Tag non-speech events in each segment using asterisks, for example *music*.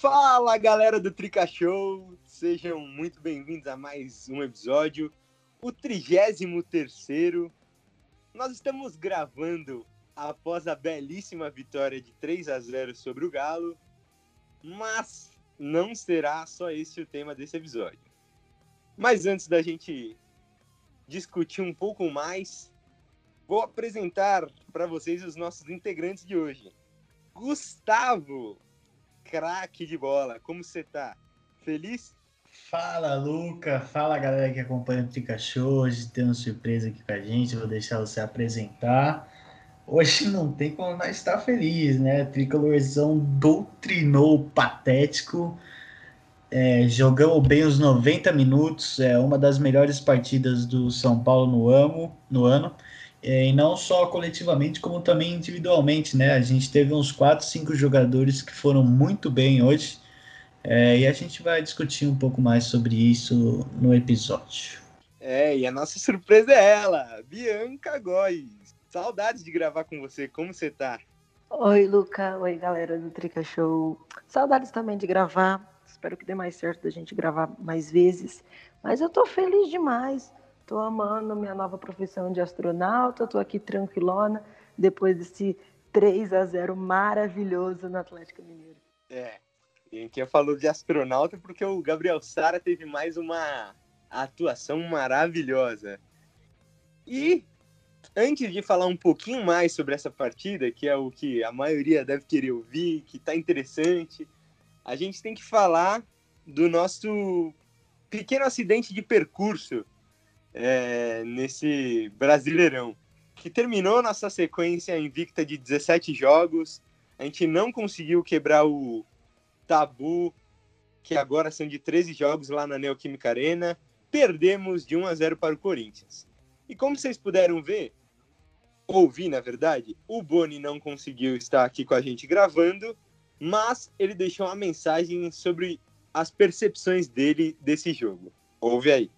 Fala galera do Trica Show, sejam muito bem-vindos a mais um episódio, o 33. Nós estamos gravando após a belíssima vitória de 3 a 0 sobre o Galo, mas não será só esse o tema desse episódio. Mas antes da gente discutir um pouco mais, vou apresentar para vocês os nossos integrantes de hoje. Gustavo, craque de bola, como você tá? Feliz? Fala, Luca. Fala, galera que acompanha o Pikachu. Hoje tem uma surpresa aqui com a gente. Vou deixar você apresentar. Hoje não tem como nós estar feliz, né? Tricolorzão doutrinou patético. É, jogamos bem os 90 minutos. É uma das melhores partidas do São Paulo no, amo, no ano. É, e não só coletivamente, como também individualmente, né? A gente teve uns 4, 5 jogadores que foram muito bem hoje. É, e a gente vai discutir um pouco mais sobre isso no episódio. É, e a nossa surpresa é ela, Bianca Góes. Saudades de gravar com você, como você tá? Oi, Luca. Oi, galera do Trica Show. Saudades também de gravar. Espero que dê mais certo da gente gravar mais vezes. Mas eu tô feliz demais. Tô amando minha nova profissão de astronauta. Tô aqui tranquilona depois desse 3 a 0 maravilhoso no Atlético Mineiro. É, e a gente já falou de astronauta porque o Gabriel Sara teve mais uma atuação maravilhosa. E antes de falar um pouquinho mais sobre essa partida, que é o que a maioria deve querer ouvir, que está interessante, a gente tem que falar do nosso pequeno acidente de percurso é, nesse Brasileirão, que terminou nossa sequência invicta de 17 jogos. A gente não conseguiu quebrar o tabu, que agora são de 13 jogos lá na Neoquímica Arena. Perdemos de 1 a 0 para o Corinthians. E como vocês puderam ver, ouvir na verdade, o Boni não conseguiu estar aqui com a gente gravando, mas ele deixou uma mensagem sobre as percepções dele desse jogo. Ouve aí.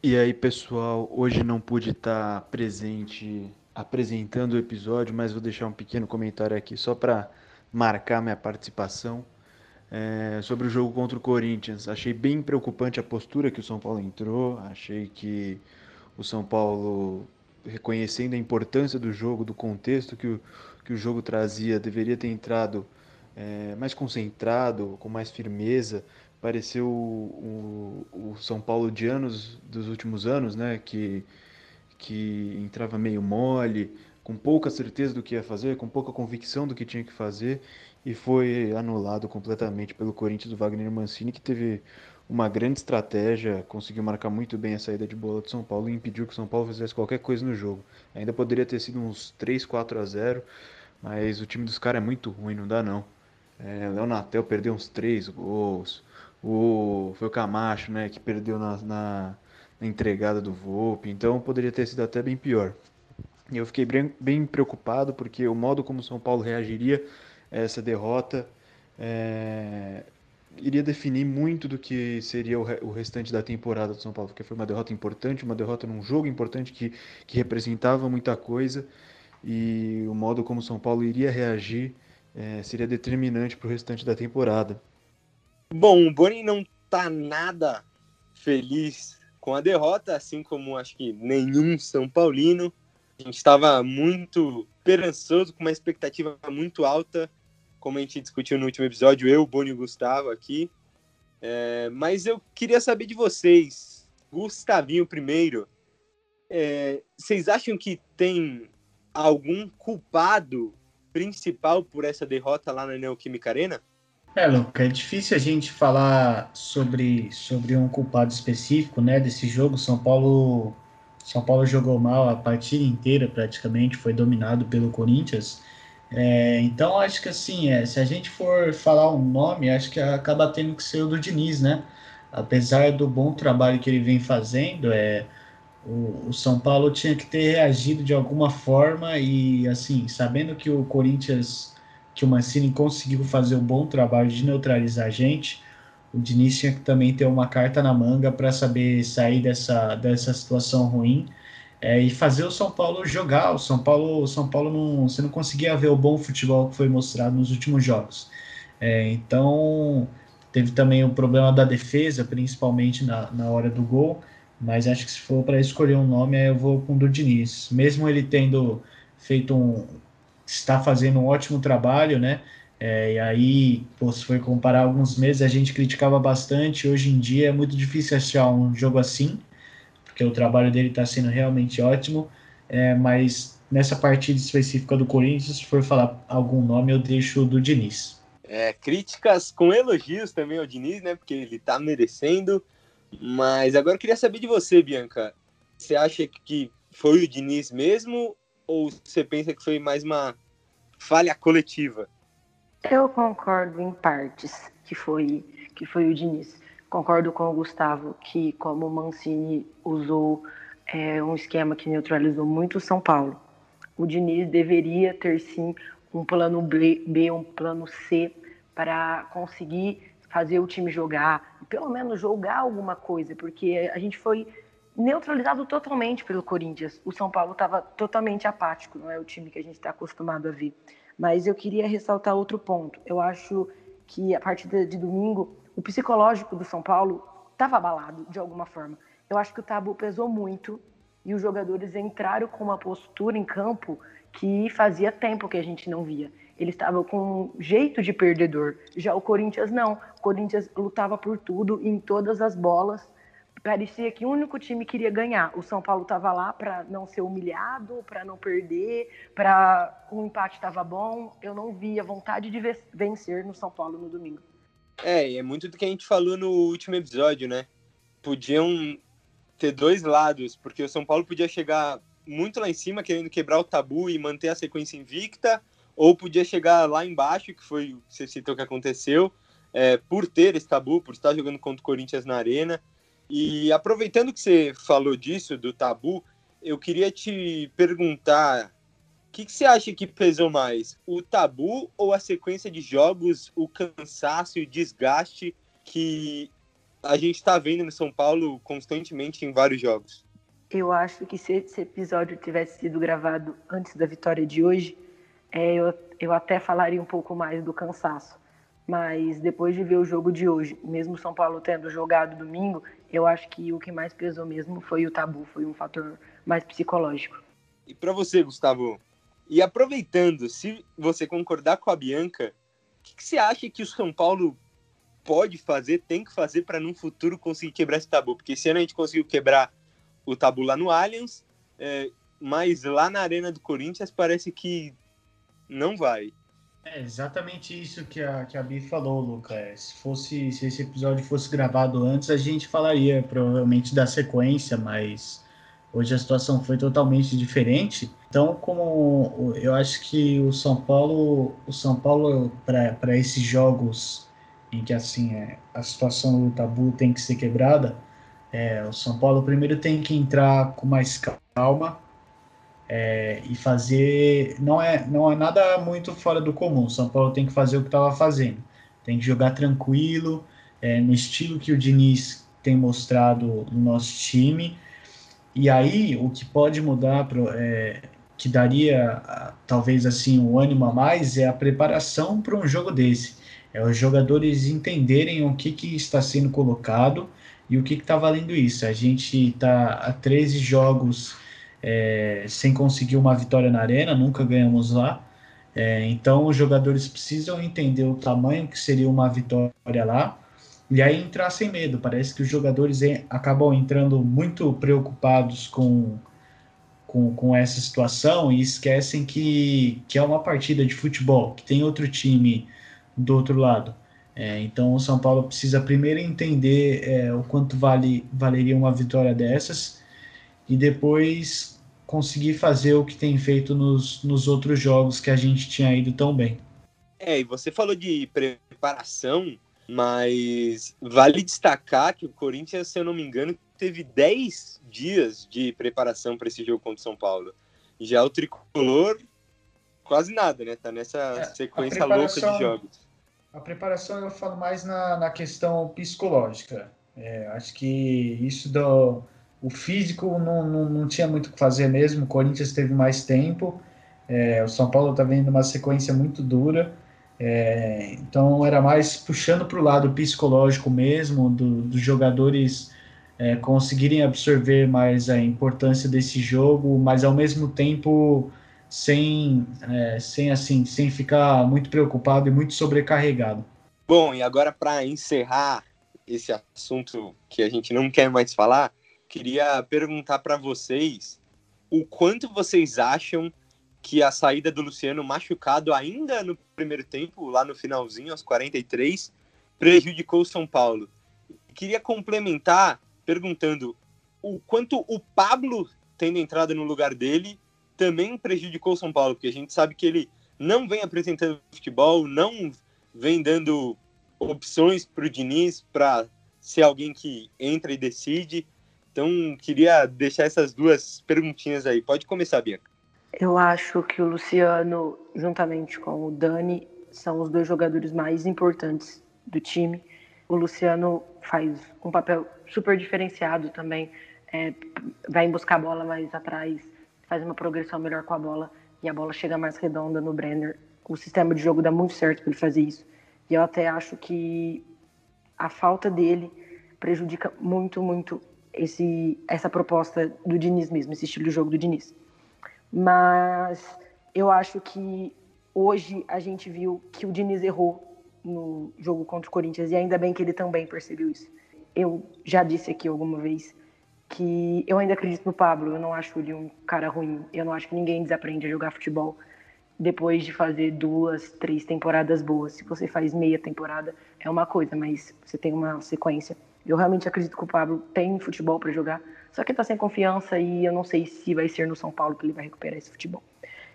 E aí, pessoal, hoje não pude estar presente apresentando o episódio, mas vou deixar um pequeno comentário aqui só para marcar minha participação. É, sobre o jogo contra o Corinthians, achei bem preocupante a postura que o São Paulo entrou. Achei que o São Paulo, reconhecendo a importância do jogo, do contexto que o, que o jogo trazia, deveria ter entrado é, mais concentrado, com mais firmeza. Pareceu o, o, São Paulo de anos, dos últimos anos, né? Que, que entrava meio mole, com pouca certeza do que ia fazer, com pouca convicção do que tinha que fazer e foi anulado completamente pelo Corinthians do Wagner Mancini, que teve uma grande estratégia, conseguiu marcar muito bem a saída de bola do São Paulo e impediu que o São Paulo fizesse qualquer coisa no jogo. Ainda poderia ter sido uns 3, 4 a 0, mas o time dos caras é muito ruim, não dá não. É, Léo Natel perdeu uns 3 gols, o, foi o Camacho né, que perdeu na, na, na entregada do Volpe, então poderia ter sido até bem pior. Eu fiquei bem, bem preocupado porque o modo como o São Paulo reagiria essa derrota é, iria definir muito do que seria o, restante da temporada do São Paulo, porque foi uma derrota importante, uma derrota num jogo importante que, que representava muita coisa e o modo como o São Paulo iria reagir é, seria determinante para o restante da temporada. Bom, o Boni não tá nada feliz com a derrota, assim como acho que nenhum São Paulino. A gente estava muito esperançoso, com uma expectativa muito alta como a gente discutiu no último episódio, eu, Boni e Gustavo aqui. É, mas eu queria saber de vocês, Gustavinho primeiro, é, vocês acham que tem algum culpado principal por essa derrota lá na Neoquímica Arena? É, Luca, é difícil a gente falar sobre, sobre um culpado específico, né, desse jogo. São Paulo, São Paulo jogou mal a partida inteira, praticamente, foi dominado pelo Corinthians. É, então acho que assim, é, se a gente for falar um nome, acho que acaba tendo que ser o do Diniz, né? Apesar do bom trabalho que ele vem fazendo, é, o, o, São Paulo tinha que ter reagido de alguma forma e assim, sabendo que o Corinthians, que o Mancini conseguiu fazer um bom trabalho de neutralizar a gente, o Diniz tinha que também ter uma carta na manga para saber sair dessa, dessa situação ruim é, e fazer o São Paulo jogar. O São Paulo, o São Paulo não, você não conseguia ver o bom futebol que foi mostrado nos últimos jogos. É, então, teve também o problema da defesa, principalmente na, na hora do gol. Mas acho que se for para escolher um nome, eu vou com o do Diniz. Mesmo ele tendo feito um. Está fazendo um ótimo trabalho, né? É, e aí, se for comparar alguns meses, a gente criticava bastante. Hoje em dia é muito difícil achar um jogo assim, porque o trabalho dele está sendo realmente ótimo. É, mas nessa partida específica do Corinthians, se for falar algum nome, eu deixo do Diniz. É, críticas com elogios também ao Diniz, né? Porque ele está merecendo. Mas agora eu queria saber de você, Bianca. Você acha que foi o Diniz mesmo ou você pensa que foi mais uma falha coletiva? Eu concordo em partes que foi que foi o Diniz. Concordo com o Gustavo que como o Mancini usou é, um esquema que neutralizou muito o São Paulo, o Diniz deveria ter sim um plano B, um plano C para conseguir fazer o time jogar, pelo menos jogar alguma coisa, porque a gente foi neutralizado totalmente pelo Corinthians. O São Paulo estava totalmente apático, não é o time que a gente está acostumado a ver. Mas eu queria ressaltar outro ponto. Eu acho que a partir de domingo, o psicológico do São Paulo estava abalado de alguma forma. Eu acho que o tabu pesou muito e os jogadores entraram com uma postura em campo que fazia tempo que a gente não via ele estava com um jeito de perdedor. Já o Corinthians não. O Corinthians lutava por tudo, em todas as bolas. Parecia que o único time queria ganhar. O São Paulo estava lá para não ser humilhado, para não perder, para o empate estava bom. Eu não via vontade de vencer no São Paulo no domingo. É, é muito do que a gente falou no último episódio, né? Podiam ter dois lados, porque o São Paulo podia chegar muito lá em cima, querendo quebrar o tabu e manter a sequência invicta, ou podia chegar lá embaixo, que foi o que você citou que aconteceu, é, por ter esse tabu, por estar jogando contra o Corinthians na arena. E aproveitando que você falou disso, do tabu, eu queria te perguntar o que, que, você acha que pesou mais? O tabu ou a sequência de jogos, o cansaço e o desgaste que a gente está vendo no São Paulo constantemente em vários jogos? Eu acho que se esse episódio tivesse sido gravado antes da vitória de hoje, é, eu, eu até falaria um pouco mais do cansaço. Mas depois de ver o jogo de hoje, mesmo São Paulo tendo jogado domingo, eu acho que o que mais pesou mesmo foi o tabu, foi um fator mais psicológico. E para você, Gustavo, e aproveitando, se você concordar com a Bianca, o que, que, você acha que o São Paulo pode fazer, tem que fazer para no futuro conseguir quebrar esse tabu? Porque ano a gente conseguiu quebrar o tabu lá no Allianz, é, mas lá na Arena do Corinthians parece que não vai. É exatamente isso que a, que a Bi falou, Luca. É, se, fosse, se esse episódio fosse gravado antes, a gente falaria provavelmente da sequência, mas hoje a situação foi totalmente diferente. Então, como eu acho que o São Paulo, o São Paulo para esses jogos em que assim é, a situação do tabu tem que ser quebrada, é, o São Paulo primeiro tem que entrar com mais calma, é, e fazer não é não é nada muito fora do comum. São Paulo tem que fazer o que estava fazendo, tem que jogar tranquilo, é, no estilo que o Diniz tem mostrado no nosso time. E aí o que pode mudar, pro, é, que daria talvez assim um ânimo a mais, é a preparação para um jogo desse. É os jogadores entenderem o que, que está sendo colocado e o que está valendo isso. A gente está a 13 jogos é, sem conseguir uma vitória na arena, nunca ganhamos lá. É, então os jogadores precisam entender o tamanho que seria uma vitória lá e aí entrar sem medo. Parece que os jogadores acabam entrando muito preocupados com, com, com essa situação e esquecem que, que é uma partida de futebol, que tem outro time do outro lado. É, então o São Paulo precisa primeiro entender é, o quanto vale valeria uma vitória dessas e depois conseguir fazer o que tem feito nos, nos outros jogos que a gente tinha ido tão bem. É, e você falou de preparação, mas vale destacar que o Corinthians, se eu não me engano, teve 10 dias de preparação para esse jogo contra o São Paulo. Já o tricolor, quase nada, né? Tá nessa é, sequência louca de jogos. A preparação eu falo mais na, na questão psicológica. É, acho que isso do, o físico não, não, não tinha muito o que fazer mesmo. O Corinthians teve mais tempo. É, o São Paulo está vendo uma sequência muito dura. É, então era mais puxando para o lado psicológico mesmo, do, dos jogadores é, conseguirem absorver mais a importância desse jogo, mas ao mesmo tempo sem, é, sem assim, sem ficar muito preocupado e muito sobrecarregado. Bom, e agora para encerrar esse assunto que a gente não quer mais falar, queria perguntar para vocês o quanto vocês acham que a saída do Luciano machucado ainda no primeiro tempo, lá no finalzinho, aos 43, prejudicou o São Paulo. Queria complementar perguntando o quanto o Pablo tendo entrado no lugar dele também prejudicou o São Paulo, porque a gente sabe que ele não vem apresentando futebol, não vem dando opções para o Diniz para ser alguém que entra e decide. Então, queria deixar essas duas perguntinhas aí. Pode começar, Bianca. Eu acho que o Luciano, juntamente com o Dani, são os dois jogadores mais importantes do time. O Luciano faz um papel super diferenciado também, é, vai buscar a bola mais atrás, faz uma progressão melhor com a bola e a bola chega mais redonda no Brenner. O sistema de jogo dá muito certo para ele fazer isso. E eu até acho que a falta dele prejudica muito, muito esse, essa proposta do Diniz mesmo, esse estilo de jogo do Diniz. Mas eu acho que hoje a gente viu que o Diniz errou no jogo contra o Corinthians e ainda bem que ele também percebeu isso. Eu já disse aqui alguma vez que eu ainda acredito no Pablo, eu não acho ele um cara ruim, eu não acho que ninguém desaprende a jogar futebol depois de fazer duas, três temporadas boas. Se você faz meia temporada é uma coisa, mas você tem uma sequência. Eu realmente acredito que o Pablo tem futebol para jogar, só que ele tá sem confiança e eu não sei se vai ser no São Paulo que ele vai recuperar esse futebol.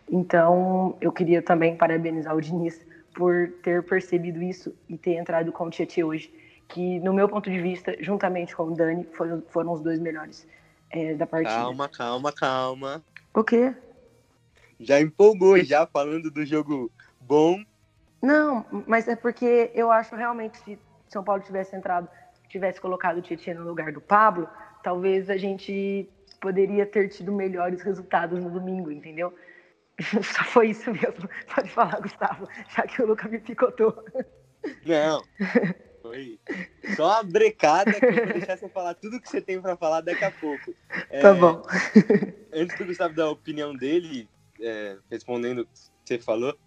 Então, eu queria também parabenizar o Diniz por ter percebido isso e ter entrado com o Tietchan hoje, que, no meu ponto de vista, juntamente com o Dani, foram, foram os dois melhores é, da partida. Calma, calma, calma. O quê? Já empolgou, já falando do jogo bom. Não, mas é porque eu acho realmente que se São Paulo tivesse entrado, tivesse colocado o Tietchan no lugar do Pablo, talvez a gente poderia ter tido melhores resultados no domingo, entendeu? *laughs* Só foi isso mesmo. Pode falar, Gustavo, já que o Lucas me picotou. Não. Foi só uma brecada que eu vou deixar você falar tudo que você tem para falar daqui a pouco. *laughs* É, tá bom. Antes do Gustavo dar a opinião dele, é, respondendo o que você falou,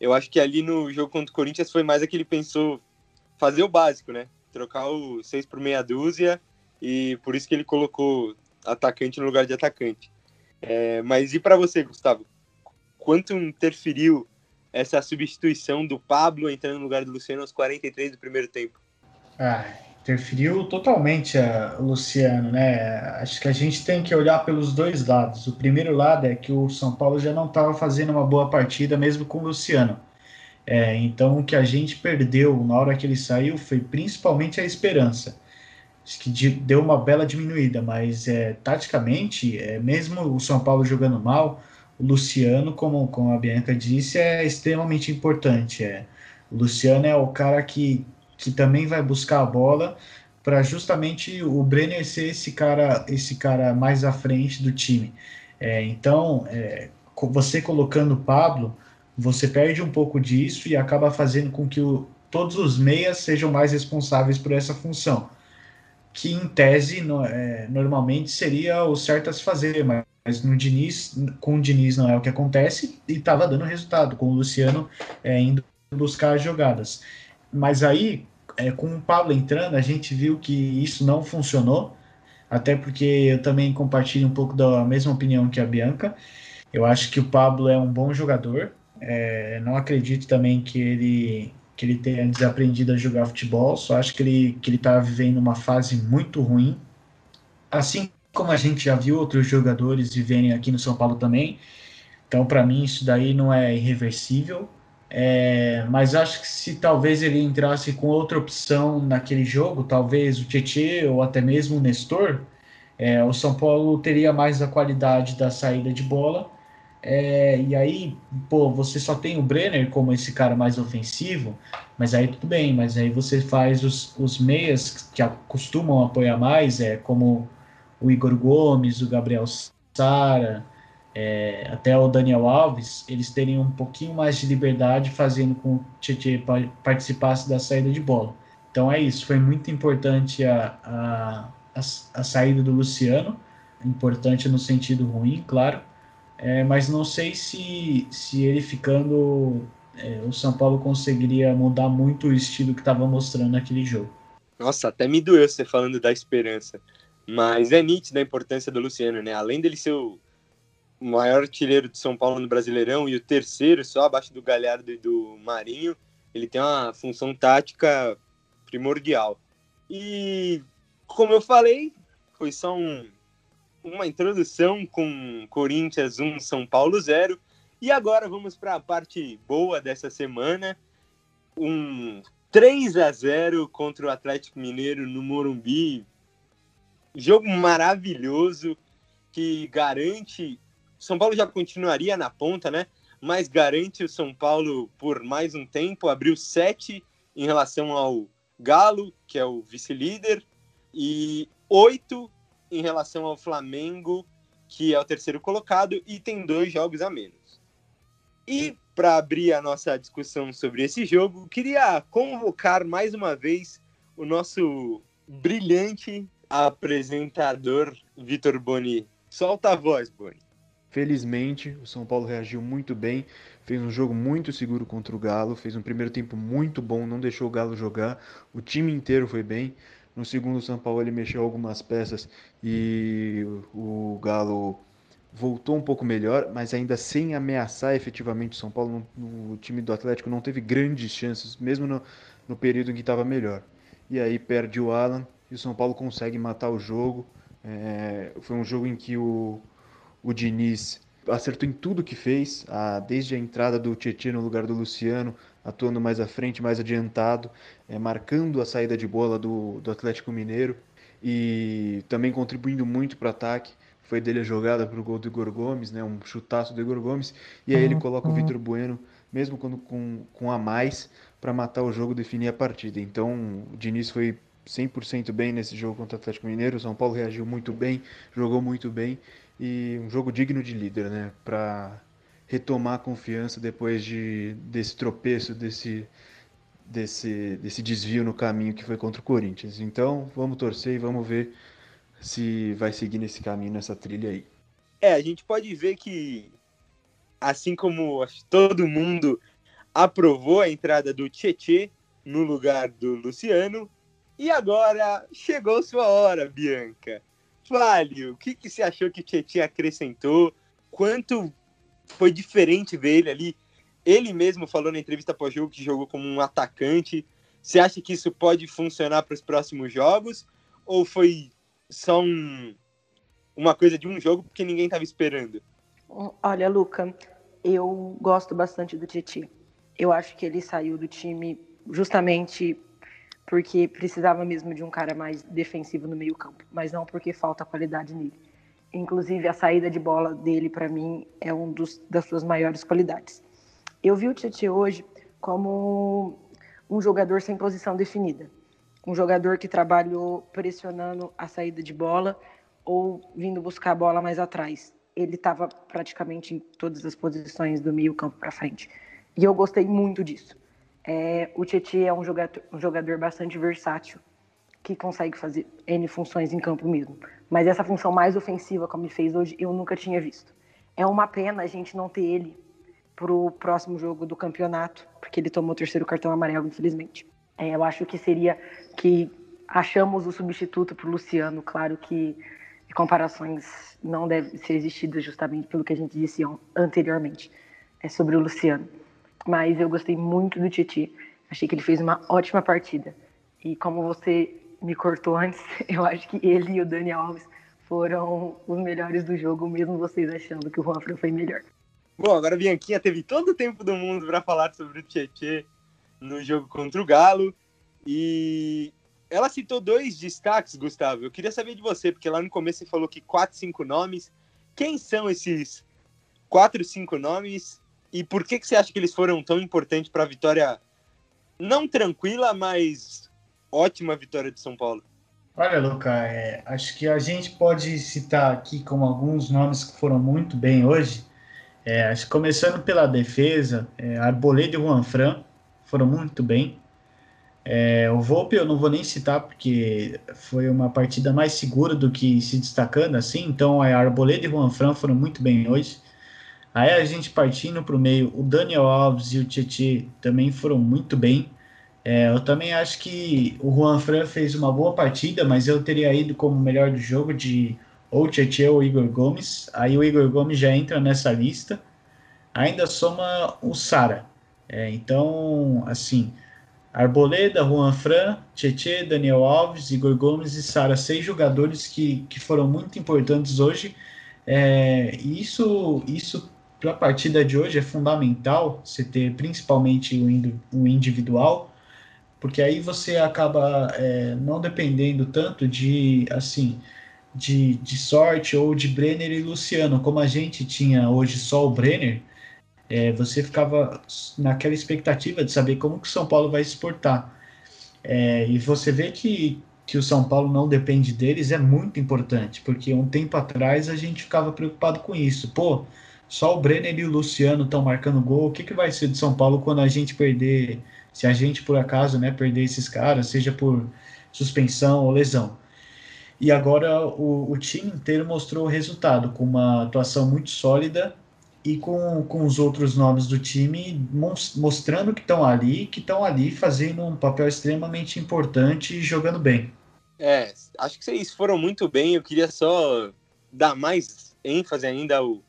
eu acho que ali no jogo contra o Corinthians foi mais aquele pensou fazer o básico, né? Trocar o 6 por meia dúzia e por isso que ele colocou atacante no lugar de atacante. É, mas e para você, Gustavo? Quanto interferiu essa substituição do Pablo entrando no lugar do Luciano aos 43 do primeiro tempo? Ah, interferiu totalmente a Luciano, né? Acho que a gente tem que olhar pelos dois lados. O primeiro lado é que o São Paulo já não estava fazendo uma boa partida mesmo com o Luciano. É, então o que a gente perdeu na hora que ele saiu foi principalmente a esperança que deu uma bela diminuída, mas é, taticamente, é, mesmo o São Paulo jogando mal, o Luciano, como, como a Bianca disse, é extremamente importante. É. O Luciano é o cara que, que também vai buscar a bola para justamente o Brenner ser esse cara, esse cara mais à frente do time. É, então, é, você colocando o Pablo, você perde um pouco disso e acaba fazendo com que o, todos os meias sejam mais responsáveis por essa função que em tese no, é, normalmente seria o certo a se fazer, mas no Diniz, com o Diniz não é o que acontece e estava dando resultado, com o Luciano é, indo buscar jogadas. Mas aí, é, com o Pablo entrando, a gente viu que isso não funcionou, até porque eu também compartilho um pouco da mesma opinião que a Bianca. Eu acho que o Pablo é um bom jogador, é, não acredito também que ele que ele tenha desaprendido a jogar futebol, só acho que ele que ele está vivendo uma fase muito ruim. Assim como a gente já viu outros jogadores viverem aqui no São Paulo também. Então, para mim, isso daí não é irreversível. É, mas acho que se talvez ele entrasse com outra opção naquele jogo, talvez o Tietchan ou até mesmo o Nestor, é, o São Paulo teria mais a qualidade da saída de bola é, e aí, pô, você só tem o Brenner como esse cara mais ofensivo, mas aí tudo bem, mas aí você faz os, os meias que costumam apoiar mais, é como o Igor Gomes, o Gabriel Sara, é, até o Daniel Alves, eles terem um pouquinho mais de liberdade fazendo com que o Tietchan participasse da saída de bola. Então é isso, foi muito importante a, a, a, a saída do Luciano, importante no sentido ruim, claro, é, mas não sei se, se ele ficando, é, o São Paulo conseguiria mudar muito o estilo que estava mostrando naquele jogo. Nossa, até me doeu você falando da esperança. Mas é nítida a importância do Luciano, né? Além dele ser o maior artilheiro de São Paulo no Brasileirão e o terceiro só abaixo do Galhardo e do Marinho, ele tem uma função tática primordial. E como eu falei, foi só um, uma introdução com Corinthians 1, São Paulo 0. E agora vamos para a parte boa dessa semana. Um 3 a 0 contra o Atlético Mineiro no Morumbi. Jogo maravilhoso que garante. São Paulo já continuaria na ponta, né? Mas garante o São Paulo por mais um tempo. Abriu 7 em relação ao Galo, que é o vice-líder, e 8 em relação ao Flamengo, que é o terceiro colocado e tem dois jogos a menos. E para abrir a nossa discussão sobre esse jogo, queria convocar mais uma vez o nosso brilhante apresentador Vitor Boni. Solta a voz, Boni. Felizmente, o São Paulo reagiu muito bem, fez um jogo muito seguro contra o Galo, fez um primeiro tempo muito bom, não deixou o Galo jogar, o time inteiro foi bem. No segundo, o São Paulo ele mexeu algumas peças e o Galo voltou um pouco melhor, mas ainda sem ameaçar efetivamente o São Paulo. O time do Atlético não teve grandes chances, mesmo no, no período em que estava melhor. E aí perde o Alan e o São Paulo consegue matar o jogo. É, foi um jogo em que o, o Diniz acertou em tudo que fez, a, desde a entrada do Tietchan no lugar do Luciano, atuando mais à frente, mais adiantado, é, marcando a saída de bola do, do Atlético Mineiro e também contribuindo muito para o ataque. Foi dele a jogada para o gol do Igor Gomes, né, um chutaço do Igor Gomes, e aí ele coloca o Vitor Bueno, mesmo quando, com, com a mais, para matar o jogo e definir a partida. Então o Diniz foi 100% bem nesse jogo contra o Atlético Mineiro, o São Paulo reagiu muito bem, jogou muito bem, e um jogo digno de líder, né, para retomar a confiança depois de, desse tropeço, desse, desse, desse desvio no caminho que foi contra o Corinthians. Então, vamos torcer e vamos ver se vai seguir nesse caminho, nessa trilha aí. É, a gente pode ver que, assim como todo mundo aprovou a entrada do Tietê no lugar do Luciano, e agora chegou sua hora, Bianca. Fale, o que, que você achou que o Tietê acrescentou? Quanto foi diferente ver ele ali. Ele mesmo falou na entrevista pós-jogo que jogou como um atacante. Você acha que isso pode funcionar para os próximos jogos? Ou foi só um, uma coisa de um jogo porque ninguém estava esperando? Olha, Luca, eu gosto bastante do Titi. Eu acho que ele saiu do time justamente porque precisava mesmo de um cara mais defensivo no meio-campo, mas não porque falta qualidade nele. Inclusive, a saída de bola dele, para mim, é um dos, das suas maiores qualidades. Eu vi o Tietchan hoje como um jogador sem posição definida. Um jogador que trabalhou pressionando a saída de bola ou vindo buscar a bola mais atrás. Ele estava praticamente em todas as posições do meio campo para frente. E eu gostei muito disso. É, o Tietchan é um jogador, um jogador bastante versátil que consegue fazer N funções em campo mesmo. Mas essa função mais ofensiva, como ele fez hoje, eu nunca tinha visto. É uma pena a gente não ter ele pro próximo jogo do campeonato, porque ele tomou o terceiro cartão amarelo, infelizmente. É, eu acho que seria que achamos o substituto para Luciano. Claro que comparações não devem ser existidas justamente pelo que a gente disse anteriormente é sobre o Luciano. Mas eu gostei muito do Titi. Achei que ele fez uma ótima partida. E como você me cortou antes, *laughs* eu acho que ele e o Dani Alves foram os melhores do jogo, mesmo vocês achando que o Juanfran foi melhor. Bom, agora a Bianquinha teve todo o tempo do mundo para falar sobre o Tietê no jogo contra o Galo. E ela citou dois destaques, Gustavo. Eu queria saber de você, porque lá no começo você falou que quatro, cinco nomes. Quem são esses quatro, cinco nomes? E por que, que você acha que eles foram tão importantes para a vitória não tranquila, mas ótima vitória de São Paulo. Olha, Luca, é, acho que a gente pode citar aqui como alguns nomes que foram muito bem hoje. É, começando pela defesa, é, Arboleda e Juanfran foram muito bem. É, o Volpe eu não vou nem citar porque foi uma partida mais segura do que se destacando assim, então a Arboleda e o Fran foram muito bem hoje. Aí a gente partindo para o meio, o Daniel Alves e o Tietchan também foram muito bem. É, eu também acho que o Juan Fran fez uma boa partida, mas eu teria ido como melhor do jogo de ou Tietchan ou Igor Gomes. Aí o Igor Gomes já entra nessa lista. Ainda soma o Sara. É, então, assim, Arboleda, Juan Fran, Tietê, Daniel Alves, Igor Gomes e Sara, seis jogadores que, que foram muito importantes hoje. É, isso, isso para a partida de hoje é fundamental, você ter principalmente o individual, porque aí você acaba é, não dependendo tanto de assim de, de sorte ou de Brenner e Luciano, como a gente tinha hoje só o Brenner é, você ficava naquela expectativa de saber como que o São Paulo vai exportar. É, e você vê que, que o São Paulo não depende deles é muito importante, porque um tempo atrás a gente ficava preocupado com isso. Pô, só o Brenner e o Luciano estão marcando gol, o que, que vai ser de São Paulo quando a gente perder, se a gente por acaso né, perder esses caras, seja por suspensão ou lesão. E agora o, o time inteiro mostrou o resultado, com uma atuação muito sólida e com, com os outros nomes do time mostrando que estão ali, que estão ali fazendo um papel extremamente importante e jogando bem. É, acho que vocês foram muito bem. Eu queria só dar mais ênfase ainda ao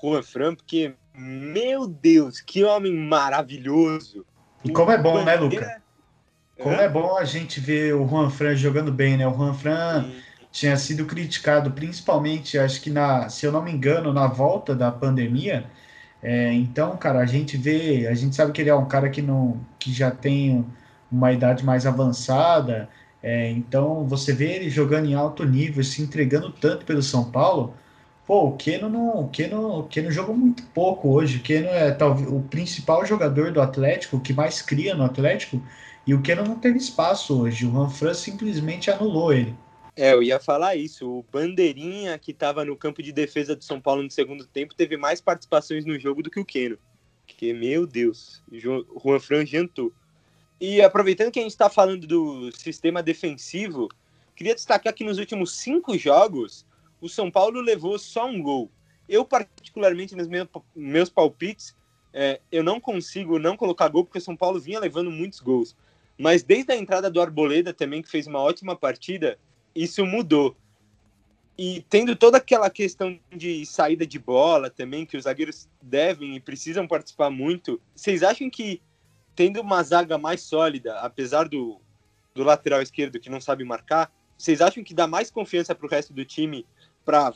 Juan Fran, porque, meu Deus, que homem maravilhoso! E como é bom, né, Luca? Como é bom a gente ver o Juan Fran jogando bem, né? O Juan Fran. Sim tinha sido criticado, principalmente, acho que na, se eu não me engano, na volta da pandemia. É, então, cara, a gente vê, a gente sabe que ele é um cara que não, que já tem uma idade mais avançada. É, então, você vê ele jogando em alto nível, se entregando tanto pelo São Paulo. Pô, o Keno não, o Keno, o Keno jogou muito pouco hoje. O Keno é talvez o principal jogador do Atlético, o que mais cria no Atlético, e o Keno não teve espaço hoje. O Juan simplesmente anulou ele. É, eu ia falar isso. O Bandeirinha, que estava no campo de defesa do São Paulo no segundo tempo, teve mais participações no jogo do que o Keno. Que, meu Deus, Juan Fran jantou. E aproveitando que a gente está falando do sistema defensivo, queria destacar que nos últimos cinco jogos, o São Paulo levou só um gol. Eu, particularmente, nos meus, palpites, é, eu não consigo não colocar gol, porque o São Paulo vinha levando muitos gols. Mas desde a entrada do Arboleda também, que fez uma ótima partida, isso mudou. E tendo toda aquela questão de saída de bola também, que os zagueiros devem e precisam participar muito, vocês acham que tendo uma zaga mais sólida, apesar do, do lateral esquerdo que não sabe marcar, vocês acham que dá mais confiança para o resto do time para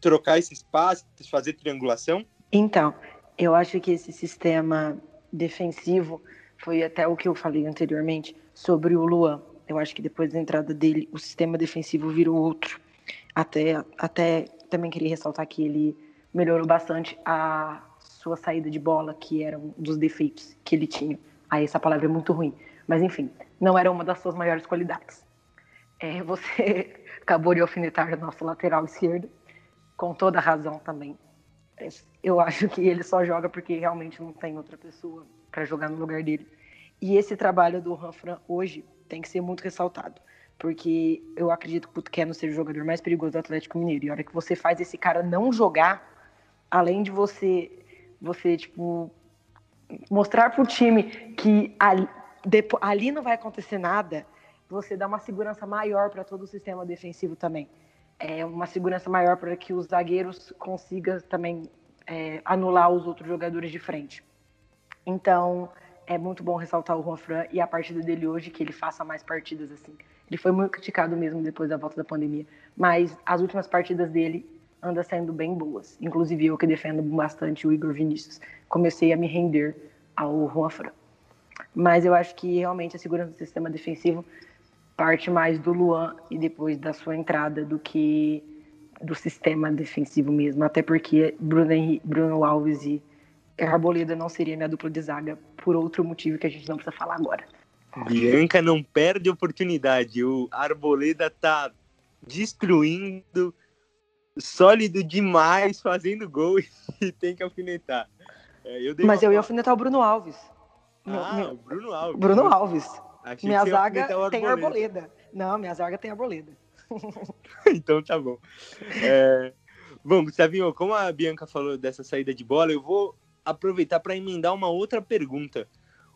trocar esse espaço, fazer triangulação? Então, eu acho que esse sistema defensivo foi até o que eu falei anteriormente sobre o Luan. Eu acho que depois da entrada dele, o sistema defensivo virou outro. Até, até também queria ressaltar que ele melhorou bastante a sua saída de bola, que era um dos defeitos que ele tinha. Aí essa palavra é muito ruim. Mas enfim, não era uma das suas maiores qualidades. É, você acabou de alfinetar nosso lateral esquerdo, com toda razão também. Eu acho que ele só joga porque realmente não tem outra pessoa para jogar no lugar dele. E esse trabalho do Ranfran hoje tem que ser muito ressaltado. Porque eu acredito que o Keno seja o jogador mais perigoso do Atlético Mineiro. E a hora que você faz esse cara não jogar, além de você, você tipo, mostrar pro time que ali, ali não vai acontecer nada, você dá uma segurança maior para todo o sistema defensivo também. É uma segurança maior para que os zagueiros consigam também é, anular os outros jogadores de frente. Então, é muito bom ressaltar o Juan Fran e a partida dele hoje, que ele faça mais partidas assim. Ele foi muito criticado mesmo depois da volta da pandemia, mas as últimas partidas dele anda sendo bem boas. Inclusive eu que defendo bastante o Igor Vinícius, comecei a me render ao Juan Fran. Mas eu acho que realmente a segurança do sistema defensivo parte mais do Luan e depois da sua entrada do que do sistema defensivo mesmo, até porque Bruno, Henrique, Bruno Alves e Arboleda não seria minha dupla de zaga por outro motivo que a gente não precisa falar agora. Bianca não perde oportunidade. O Arboleda tá destruindo, sólido demais, fazendo gol *laughs* e tem que alfinetar. É, eu Mas eu ia alfinetar o Bruno Alves. Ah, meu, Bruno Alves. Bruno Alves. Achei minha zaga tem arboleda. Não, minha zaga tem arboleda. *laughs* então tá bom. É... Bom, Gustavinho, como a Bianca falou dessa saída de bola, eu vou aproveitar para emendar uma outra pergunta.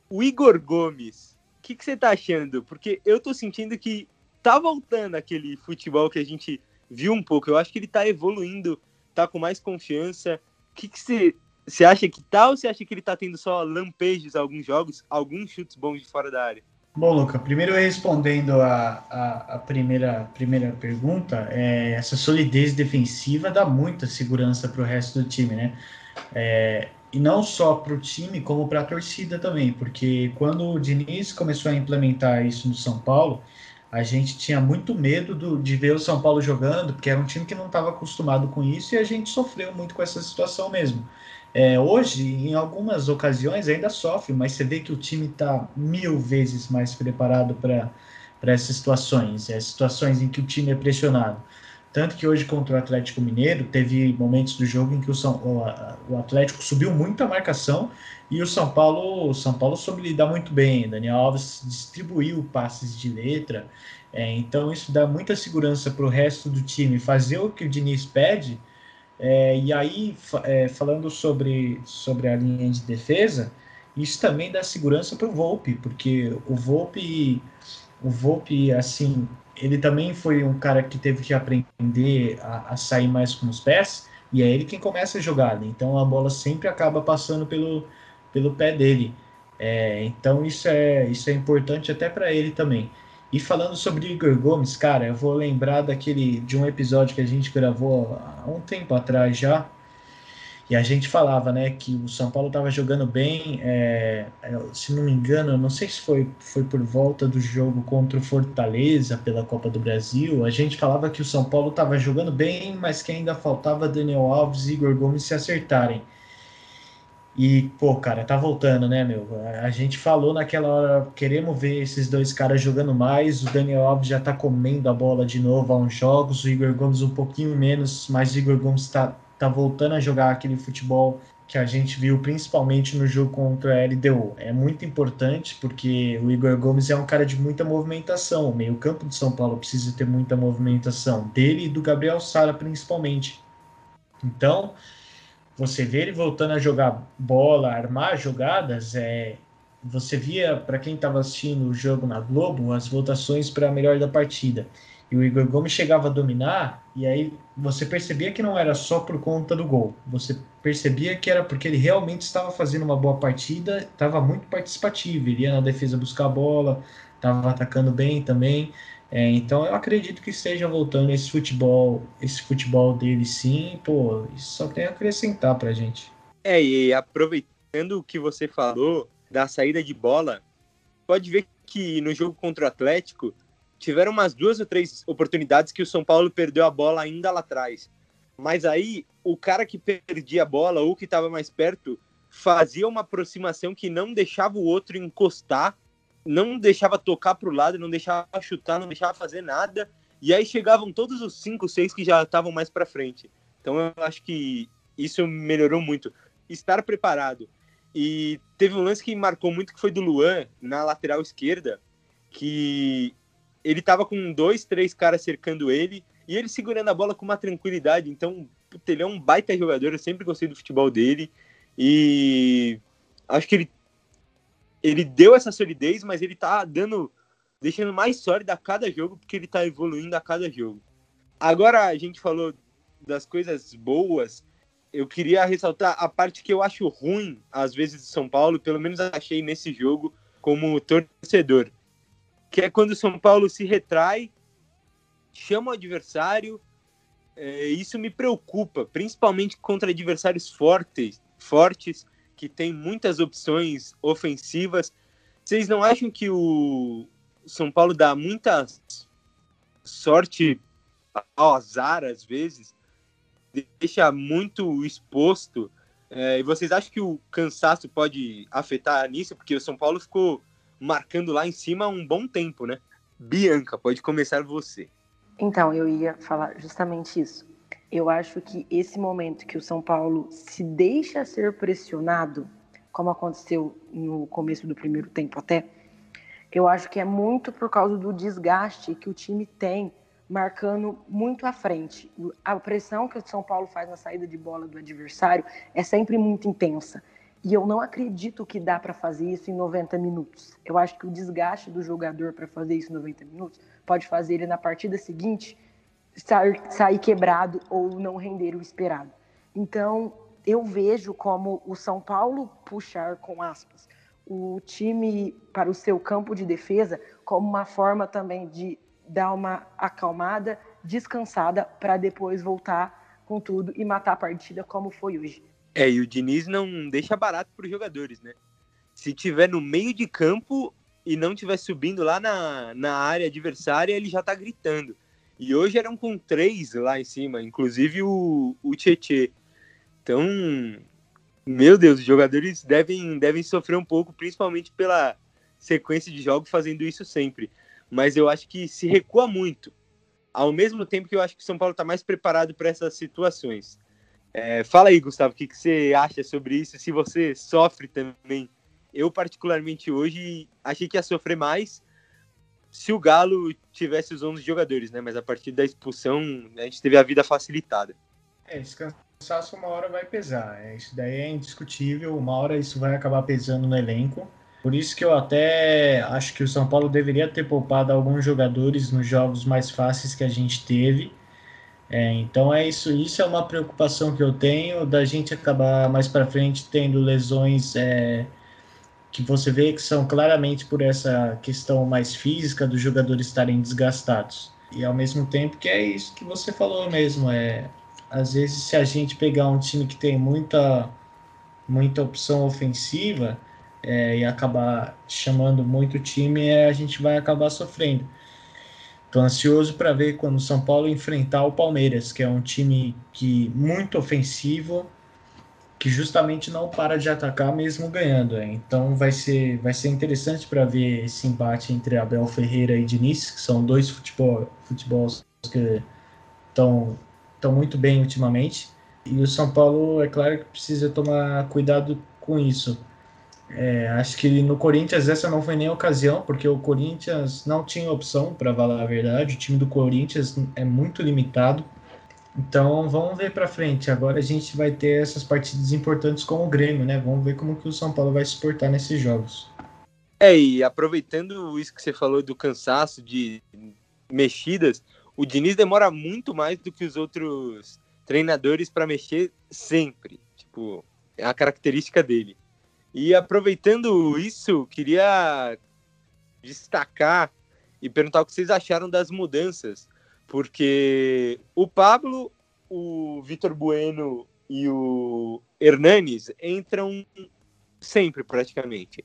O Igor Gomes, o que, que você tá achando? Porque eu tô sentindo que tá voltando aquele futebol que a gente viu um pouco. Eu acho que ele tá evoluindo, tá com mais confiança. O que, que você, você acha que tá ou você acha que ele tá tendo só lampejos alguns jogos, alguns chutes bons de fora da área? Bom, Luca, primeiro respondendo a, a, a, primeira, primeira pergunta, é, essa solidez defensiva dá muita segurança para o resto do time, né? É, e não só para o time, como para a torcida também, porque quando o Diniz começou a implementar isso no São Paulo, a gente tinha muito medo do, de ver o São Paulo jogando, porque era um time que não estava acostumado com isso e a gente sofreu muito com essa situação mesmo. É, hoje, em algumas ocasiões, ainda sofre, mas você vê que o time está mil vezes mais preparado para essas situações, é, situações em que o time é pressionado. Tanto que hoje contra o Atlético Mineiro, teve momentos do jogo em que o, São, o, o Atlético subiu muito a marcação e o São Paulo, o São Paulo soube lidar muito bem. Daniel Alves distribuiu passes de letra, é, então isso dá muita segurança para o resto do time fazer o que o Diniz pede é, e aí, é, falando sobre, sobre a linha de defesa, isso também dá segurança para o Volpe, porque o Volpe, o Volpe, assim, ele também foi um cara que teve que aprender a, a sair mais com os pés, e é ele quem começa a jogada. Então a bola sempre acaba passando pelo, pelo pé dele. É, então isso é, isso é importante até para ele também. E falando sobre Igor Gomes, cara, eu vou lembrar daquele de um episódio que a gente gravou há um tempo atrás já. E a gente falava, né, que o São Paulo estava jogando bem. É, é, se não me engano, não sei se foi, foi por volta do jogo contra o Fortaleza pela Copa do Brasil. A gente falava que o São Paulo estava jogando bem, mas que ainda faltava Daniel Alves e Igor Gomes se acertarem. E, pô, cara, tá voltando, né, meu? A gente falou naquela hora, queremos ver esses dois caras jogando mais. O Daniel Alves já tá comendo a bola de novo há uns jogos, o Igor Gomes um pouquinho menos, mas o Igor Gomes tá, tá voltando a jogar aquele futebol que a gente viu principalmente no jogo contra a LDU. É muito importante porque o Igor Gomes é um cara de muita movimentação. O meio-campo de São Paulo precisa ter muita movimentação, dele e do Gabriel Sara principalmente. Então você vê ele voltando a jogar bola, armar jogadas, é, você via, para quem estava assistindo o jogo na Globo, as votações para a melhor da partida. E o Igor Gomes chegava a dominar, e aí você percebia que não era só por conta do gol. Você percebia que era porque ele realmente estava fazendo uma boa partida, estava muito participativo, ele ia na defesa buscar a bola, estava atacando bem também. É, então eu acredito que esteja voltando esse futebol, esse futebol dele sim, pô, isso só tem a acrescentar pra gente. É, e aproveitando o que você falou da saída de bola, pode ver que no jogo contra o Atlético tiveram umas duas ou três oportunidades que o São Paulo perdeu a bola ainda lá atrás. Mas aí o cara que perdia a bola ou que estava mais perto fazia uma aproximação que não deixava o outro encostar não deixava tocar para o lado, não deixava chutar, não deixava fazer nada. E aí chegavam todos os cinco, seis que já estavam mais para frente. Então eu acho que isso melhorou muito. Estar preparado. E teve um lance que marcou muito que foi do Luan na lateral esquerda, que ele estava com dois, três caras cercando ele e ele segurando a bola com uma tranquilidade. Então, ele é um baita jogador, eu sempre gostei do futebol dele e acho que ele ele deu essa solidez, mas ele tá dando, deixando mais sólida a cada jogo, porque ele tá evoluindo a cada jogo. Agora a gente falou das coisas boas, eu queria ressaltar a parte que eu acho ruim, às vezes, de São Paulo, pelo menos achei nesse jogo, como torcedor, que é quando o São Paulo se retrai, chama o adversário, é, isso me preocupa, principalmente contra adversários fortes, fortes que tem muitas opções ofensivas. Vocês não acham que o São Paulo dá muita sorte ao azar às vezes? Deixa muito exposto. É, e vocês acham que o cansaço pode afetar nisso? Porque o São Paulo ficou marcando lá em cima um bom tempo, né? Bianca, pode começar você. Então, eu ia falar justamente isso. Eu acho que esse momento que o São Paulo se deixa ser pressionado, como aconteceu no começo do primeiro tempo até, eu acho que é muito por causa do desgaste que o time tem marcando muito à frente. A pressão que o São Paulo faz na saída de bola do adversário é sempre muito intensa. E eu não acredito que dá para fazer isso em 90 minutos. Eu acho que o desgaste do jogador para fazer isso em 90 minutos pode fazer ele na partida seguinte sair, sair quebrado ou não render o esperado. Então, eu vejo como o São Paulo puxar, com aspas, o time para o seu campo de defesa como uma forma também de dar uma acalmada, descansada, para depois voltar com tudo e matar a partida como foi hoje. É, e o Diniz não deixa barato para os jogadores, né? Se tiver no meio de campo e não tiver subindo lá na, na área adversária, ele já tá gritando. E hoje eram com três lá em cima, inclusive o, o Tietê. Então, meu Deus, os jogadores devem, devem sofrer um pouco, principalmente pela sequência de jogos fazendo isso sempre. Mas eu acho que se recua muito. Ao mesmo tempo que eu acho que o São Paulo está mais preparado para essas situações. É, fala aí, Gustavo, o que, que você acha sobre isso? Se você sofre também. Eu, particularmente hoje, achei que ia sofrer mais se o Galo tivesse os 11 jogadores, né? Mas a partir da expulsão, a gente teve a vida facilitada. É, esse cansaço uma hora vai pesar. É, isso daí é indiscutível. Uma hora isso vai acabar pesando no elenco. Por isso que eu até acho que o São Paulo deveria ter poupado alguns jogadores nos jogos mais fáceis que a gente teve é, então é isso, isso é uma preocupação que eu tenho da gente acabar mais para frente tendo lesões é, que você vê que são claramente por essa questão mais física dos jogadores estarem desgastados. E ao mesmo tempo que é isso que você falou mesmo, é às vezes se a gente pegar um time que tem muita muita opção ofensiva é, e acabar chamando muito time, é, a gente vai acabar sofrendo. Estou ansioso para ver quando o São Paulo enfrentar o Palmeiras, que é um time que muito ofensivo, que justamente não para de atacar mesmo ganhando. Então vai ser, vai ser interessante para ver esse embate entre Abel Ferreira e Diniz, que são dois futebol, futebols que estão estão muito bem ultimamente. E o São Paulo, é claro que precisa tomar cuidado com isso. É, acho que no Corinthians essa não foi nem a ocasião, porque o Corinthians não tinha opção, para falar a verdade. O time do Corinthians é muito limitado. Então vamos ver para frente. Agora a gente vai ter essas partidas importantes com o Grêmio, né? Vamos ver como que o São Paulo vai se portar nesses jogos. É, e aproveitando isso que você falou do cansaço, de mexidas, o Diniz demora muito mais do que os outros treinadores para mexer sempre. Tipo, é a característica dele. E aproveitando isso, queria destacar e perguntar o que vocês acharam das mudanças, porque o Pablo, o Vitor Bueno e o Hernanes entram sempre praticamente.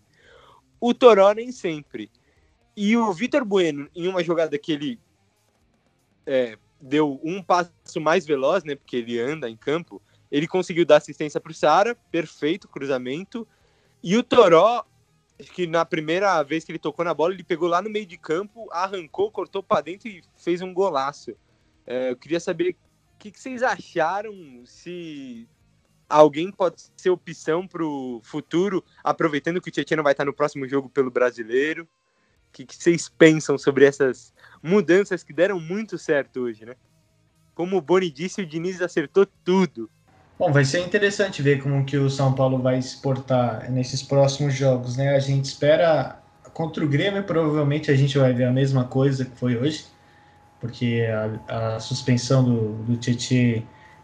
O Toró nem sempre. E o Vitor Bueno, em uma jogada que ele é, deu um passo mais veloz, né? Porque ele anda em campo, ele conseguiu dar assistência para o Sara, perfeito cruzamento. E o Toró, que na primeira vez que ele tocou na bola, ele pegou lá no meio de campo, arrancou, cortou para dentro e fez um golaço. É, eu queria saber o que, que, vocês acharam, se alguém pode ser opção para o futuro, aproveitando que o Tietchan vai estar no próximo jogo pelo Brasileiro. O que, que vocês pensam sobre essas mudanças que deram muito certo hoje, né? Como o Boni disse, o Diniz acertou tudo. Bom, vai ser interessante ver como que o São Paulo vai exportar nesses próximos jogos, né? A gente espera contra o Grêmio, provavelmente a gente vai ver a mesma coisa que foi hoje, porque a, a suspensão do, do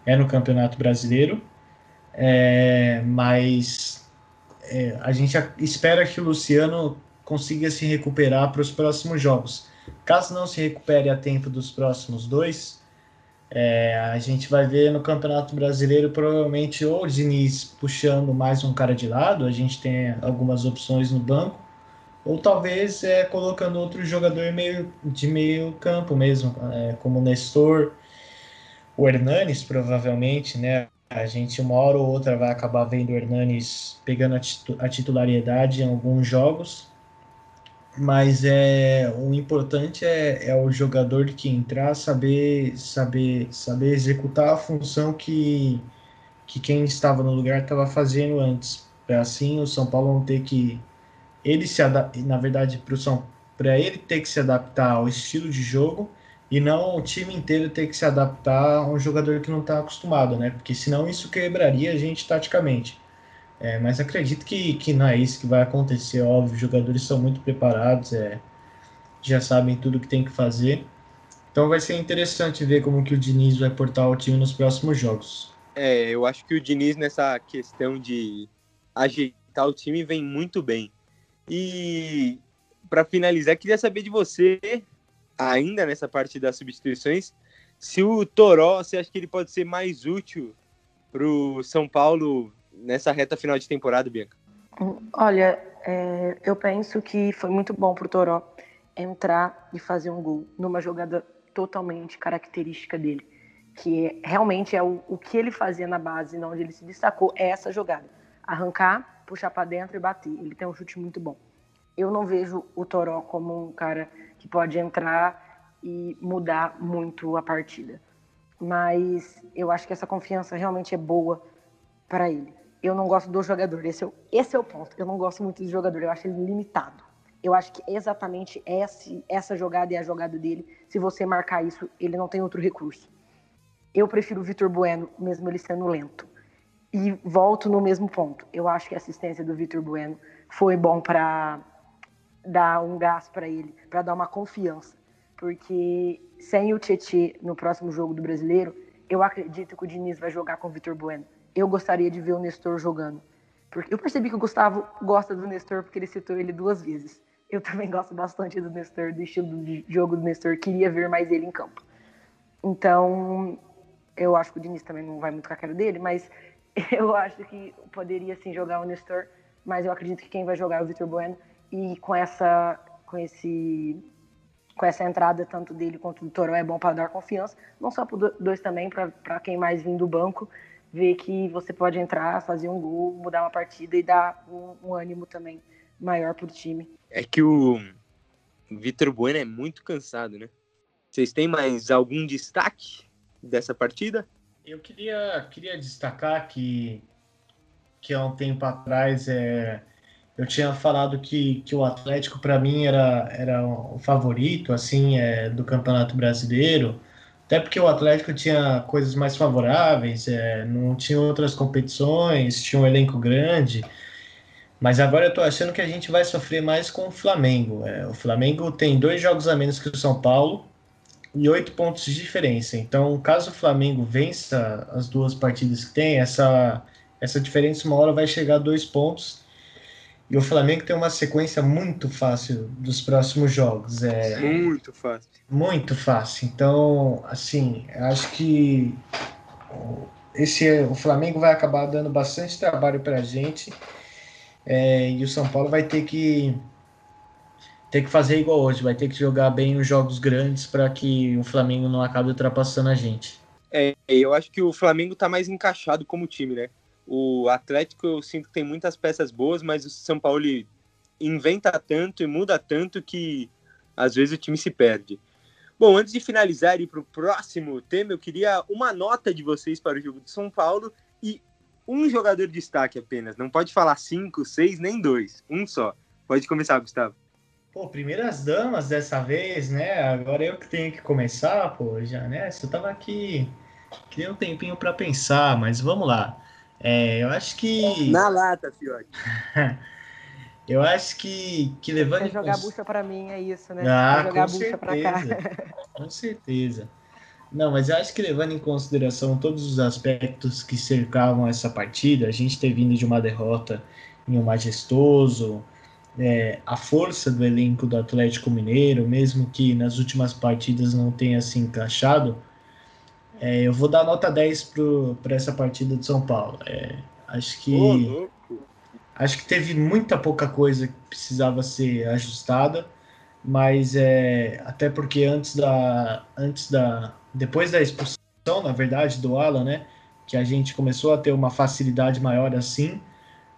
é no Campeonato Brasileiro, é, mas é, a gente espera que o Luciano consiga se recuperar para os próximos jogos. Caso não se recupere a tempo dos próximos dois, é, a gente vai ver no Campeonato Brasileiro provavelmente ou o Diniz puxando mais um cara de lado, a gente tem algumas opções no banco, ou talvez é, colocando outro jogador meio, de meio campo mesmo, é, como o Nestor, o Hernanes provavelmente, né? A gente uma hora ou outra vai acabar vendo o Hernanes pegando a, titu a titularidade em alguns jogos. Mas é o importante é, é o jogador que entrar saber saber saber executar a função que que quem estava no lugar estava fazendo antes para assim o São Paulo não ter que ele se na verdade para o São para ele ter que se adaptar ao estilo de jogo e não o time inteiro ter que se adaptar a um jogador que não está acostumado, né? Porque senão isso quebraria a gente taticamente. É, mas acredito que, que não é isso que vai acontecer, óbvio. Os jogadores são muito preparados, é, já sabem tudo que tem que fazer. Então vai ser interessante ver como que o Diniz vai portar o time nos próximos jogos. É, eu acho que o Diniz nessa questão de ajeitar o time vem muito bem. E para finalizar, queria saber de você, ainda nessa parte das substituições, se o Toró, você acha que ele pode ser mais útil para o São Paulo nessa reta final de temporada, Bianca? Olha, é, eu penso que foi muito bom para o Toró entrar e fazer um gol numa jogada totalmente característica dele, que é, realmente é o, o que ele fazia na base, onde ele se destacou, é essa jogada. Arrancar, puxar para dentro e bater. Ele tem um chute muito bom. Eu não vejo o Toró como um cara que pode entrar e mudar muito a partida. Mas eu acho que essa confiança realmente é boa para ele eu não gosto do jogador. Esse é, o, esse é o ponto. Eu não gosto muito do jogador. Eu acho ele limitado. Eu acho que exatamente esse, essa jogada é a jogada dele. Se você marcar isso, ele não tem outro recurso. Eu prefiro o Vitor Bueno, mesmo ele sendo lento. E volto no mesmo ponto. Eu acho que a assistência do Vitor Bueno foi bom para dar um gás para ele, para dar uma confiança. Porque sem o Tietê no próximo jogo do Brasileiro, eu acredito que o Diniz vai jogar com o Vitor Bueno eu gostaria de ver o Nestor jogando. Porque eu percebi que o Gustavo gosta do Nestor porque ele citou ele duas vezes. Eu também gosto bastante do Nestor, do estilo de jogo do Nestor, queria ver mais ele em campo. Então, eu acho que o Diniz também não vai muito com a cara dele, mas *laughs* eu acho que poderia sim jogar o Nestor, mas eu acredito que quem vai jogar é o Vitor Bueno e com essa com esse com essa entrada tanto dele quanto do Toró é bom para dar confiança, não só para dois também, para quem mais vem do banco ver que você pode entrar, fazer um gol, mudar uma partida e dar um, um ânimo também maior para o time. É que o Vitor Bueno é muito cansado, né? Vocês têm mais algum destaque dessa partida? Eu queria, queria destacar que, que há um tempo atrás é, eu tinha falado que, que o Atlético para mim era, era o favorito assim é, do Campeonato Brasileiro até porque o Atlético tinha coisas mais favoráveis, é, não tinha outras competições, tinha um elenco grande. Mas agora eu tô achando que a gente vai sofrer mais com o Flamengo. É, o Flamengo tem dois jogos a menos que o São Paulo e oito pontos de diferença. Então, caso o Flamengo vença as duas partidas que tem, essa, essa diferença uma hora vai chegar a dois pontos e o Flamengo tem uma sequência muito fácil dos próximos jogos. É, muito fácil. Muito fácil. Então, assim, acho que esse o Flamengo vai acabar dando bastante trabalho para a gente. É, e o São Paulo vai ter que ter que fazer igual hoje, vai ter que jogar bem os jogos grandes para que o Flamengo não acabe ultrapassando a gente. É, eu acho que o Flamengo está mais encaixado como time, né? O Atlético eu sinto que tem muitas peças boas, mas o São Paulo inventa tanto e muda tanto que às vezes o time se perde. Bom, antes de finalizar e para o próximo tema, eu queria uma nota de vocês para o jogo de São Paulo e um jogador de destaque apenas. Não pode falar cinco, seis, nem dois. Um só. Pode começar, Gustavo. Pô, primeiras damas dessa vez, né? Agora eu que tenho que começar, pô, já, né? Eu tava aqui, queria um tempinho para pensar, mas vamos lá. É, eu acho que. Na lata, fiote. *laughs* eu acho que, que levando. jogar cons... bucha para mim é isso, né? Ah, jogar com bucha para cá. Com certeza. Não, mas eu acho que levando em consideração todos os aspectos que cercavam essa partida, a gente ter vindo de uma derrota em um majestoso, é, a força do elenco do Atlético Mineiro, mesmo que nas últimas partidas não tenha se encaixado, é, eu vou dar nota 10 para essa partida de São Paulo. É, acho que. Oh, acho que teve muita pouca coisa que precisava ser ajustada, mas é, até porque antes da. Antes da. Depois da expulsão, na verdade, do Alan, né? Que a gente começou a ter uma facilidade maior assim.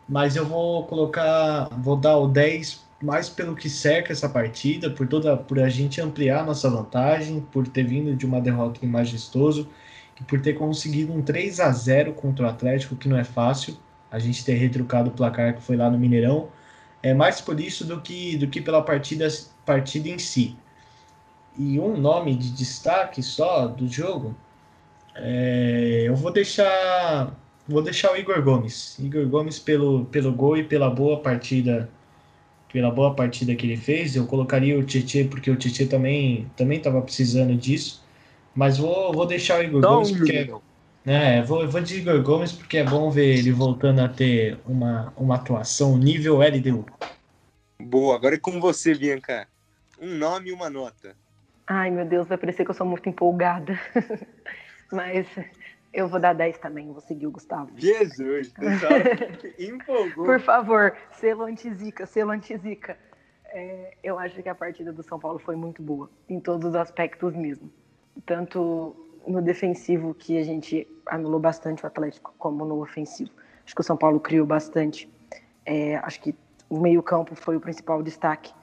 Mas eu vou colocar. Vou dar o 10 mais pelo que cerca essa partida, por toda por a gente ampliar nossa vantagem, por ter vindo de uma derrota em majestoso e por ter conseguido um 3 a 0 contra o Atlético, que não é fácil. A gente ter retrucado o placar que foi lá no Mineirão. É mais por isso do que do que pela partida partida em si. E um nome de destaque só do jogo, é, eu vou deixar vou deixar o Igor Gomes. Igor Gomes pelo, pelo gol e pela boa partida pela boa partida que ele fez. Eu colocaria o Tietchan porque o Tietchan também também estava precisando disso. Mas vou, vou deixar o Igor Dá Gomes porque é, vou, vou de Igor Gomes porque é bom ver ele voltando a ter uma, uma atuação nível LDU. Boa, agora é com você, Bianca. Um nome e uma nota. Ai, meu Deus, vai parecer que eu sou muito empolgada. *laughs* Mas eu vou dar 10 também, vou seguir o Gustavo. Jesus, *laughs* empolgou. Por favor, selo antizica, selo antizica. É, eu acho que a partida do São Paulo foi muito boa, em todos os aspectos mesmo. Tanto no defensivo, que a gente anulou bastante o Atlético, como no ofensivo. Acho que o São Paulo criou bastante. É, acho que o meio-campo foi o principal destaque.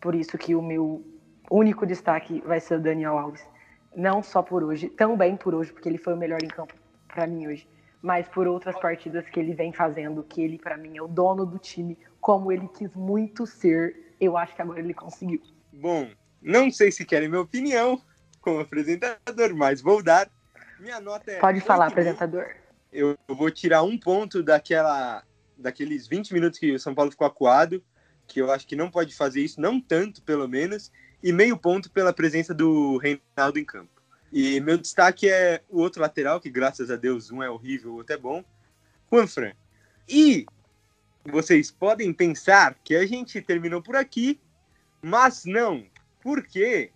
Por isso que o meu único destaque vai ser o Daniel Alves. Não só por hoje, também por hoje, porque ele foi o melhor em campo para mim hoje, mas por outras partidas que ele vem fazendo, que ele para mim é o dono do time, como ele quis muito ser. Eu acho que agora ele conseguiu. Bom, não sei se querem minha opinião como apresentador, mas vou dar. Minha nota é. Pode falar, apresentador. Eu vou tirar um ponto daquela, daqueles 20 minutos que o São Paulo ficou acuado, que eu acho que não pode fazer isso, não tanto pelo menos, e meio ponto pela presença do Reinaldo em campo. E meu destaque é o outro lateral, que graças a Deus um é horrível, o outro é bom, Juanfran. E vocês podem pensar que a gente terminou por aqui, mas não, porque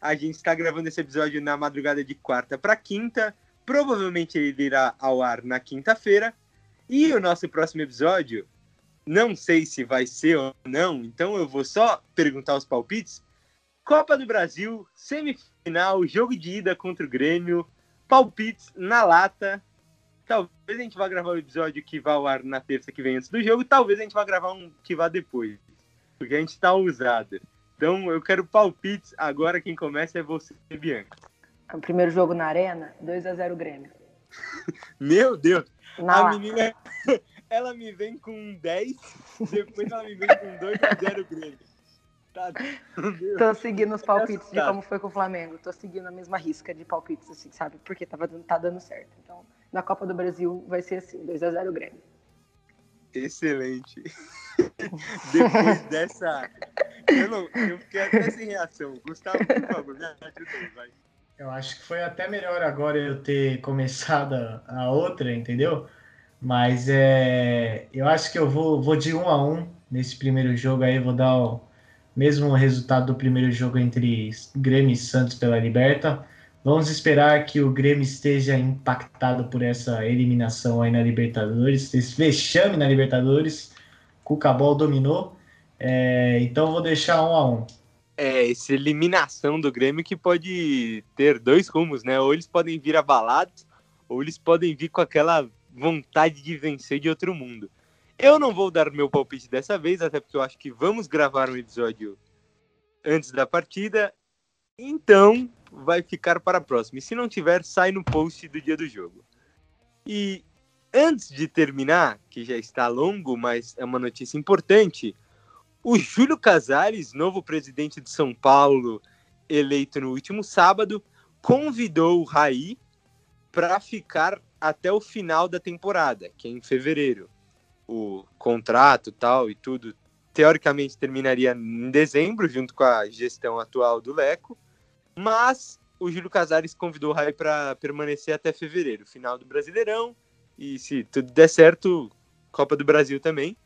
a gente está gravando esse episódio na madrugada de quarta para quinta, provavelmente ele irá ao ar na quinta-feira, e o nosso próximo episódio, não sei se vai ser ou não, então eu vou só perguntar os palpites, Copa do Brasil, semifinal, jogo de ida contra o Grêmio, palpites na lata. Talvez a gente vá gravar o um episódio que vá ao ar na terça que vem antes do jogo, talvez a gente vá gravar um que vá depois, porque a gente está ousado. Então eu quero palpites. Agora quem começa é você, Bianca. O primeiro jogo na Arena, 2 a 0 Grêmio. *laughs* Meu Deus! Na a lata. menina, *laughs* ela me vem com 10, depois ela me vem com 2 a 0 Grêmio. Tá, *laughs* Tô seguindo os palpites de como foi com o Flamengo. Tô seguindo a mesma risca de palpites, assim, sabe? Porque tava, tá dando certo. Então, na Copa do Brasil vai ser assim, 2x0 Grêmio. Excelente. *laughs* Depois dessa. Eu, não, eu fiquei até sem reação. Gustavo, por favor, me ajuda aí, vai. Eu acho que foi até melhor agora eu ter começado a outra, entendeu? Mas é, eu acho que eu vou, vou de um a um nesse primeiro jogo aí, vou dar o mesmo resultado do primeiro jogo entre Grêmio e Santos pela Liberta. Vamos esperar que o Grêmio esteja impactado por essa eliminação aí na Libertadores, esse vexame na Libertadores. Cucabol dominou. É, então vou deixar um a um. É, essa eliminação do Grêmio que pode ter dois rumos, né? Ou eles podem vir abalados, ou eles podem vir com aquela vontade de vencer de outro mundo. Eu não vou dar meu palpite dessa vez, até porque eu acho que vamos gravar um episódio antes da partida. Então, vai ficar para a próxima. E se não tiver, sai no post do dia do jogo. E antes de terminar, que já está longo, mas é uma notícia importante, o Júlio Casares, novo presidente de São Paulo, eleito no último sábado, convidou o Raí para ficar até o final da temporada, que é em fevereiro o contrato tal e tudo, teoricamente terminaria em dezembro, junto com a gestão atual do Leco, mas o Júlio Casares convidou o Rai para permanecer até fevereiro, final do Brasileirão, e se tudo der certo, Copa do Brasil também.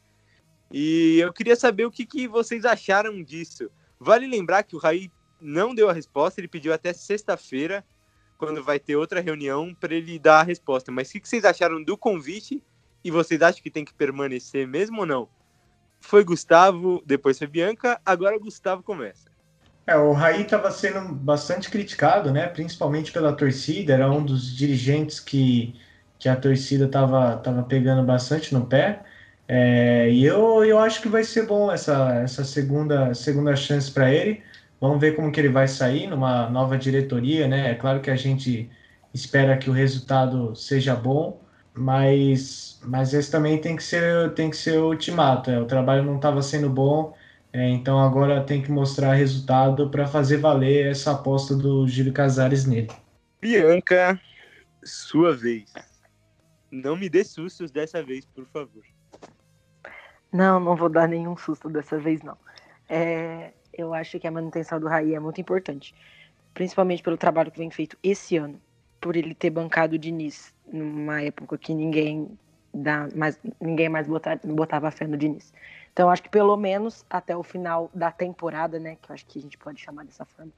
E eu queria saber o que, que vocês acharam disso. Vale lembrar que o Rai não deu a resposta, ele pediu até sexta-feira, quando vai ter outra reunião, para ele dar a resposta. Mas o que, que vocês acharam do convite e vocês acham que tem que permanecer mesmo ou não? Foi Gustavo, depois foi Bianca, agora o Gustavo começa. É, o Raí estava sendo bastante criticado, né? Principalmente pela torcida, era um dos dirigentes que, que a torcida estava tava pegando bastante no pé. É, e eu, eu acho que vai ser bom essa, essa segunda, segunda chance para ele. Vamos ver como que ele vai sair numa nova diretoria, né? É claro que a gente espera que o resultado seja bom, mas, mas esse também tem que ser, tem que ser o ultimato. É, o trabalho não estava sendo bom, é, então agora tem que mostrar resultado para fazer valer essa aposta do Gílio Casares nele. Bianca, sua vez. Não me dê sustos dessa vez, por favor. Não, não vou dar nenhum susto dessa vez, não. É, eu acho que a manutenção do Raí é muito importante. Principalmente pelo trabalho que vem feito esse ano. Por ele ter bancado o Diniz numa época que ninguém dá mais, ninguém mais botava, botava fé no Diniz. Então, acho que pelo menos até o final da temporada, né? Que eu acho que a gente pode chamar dessa forma,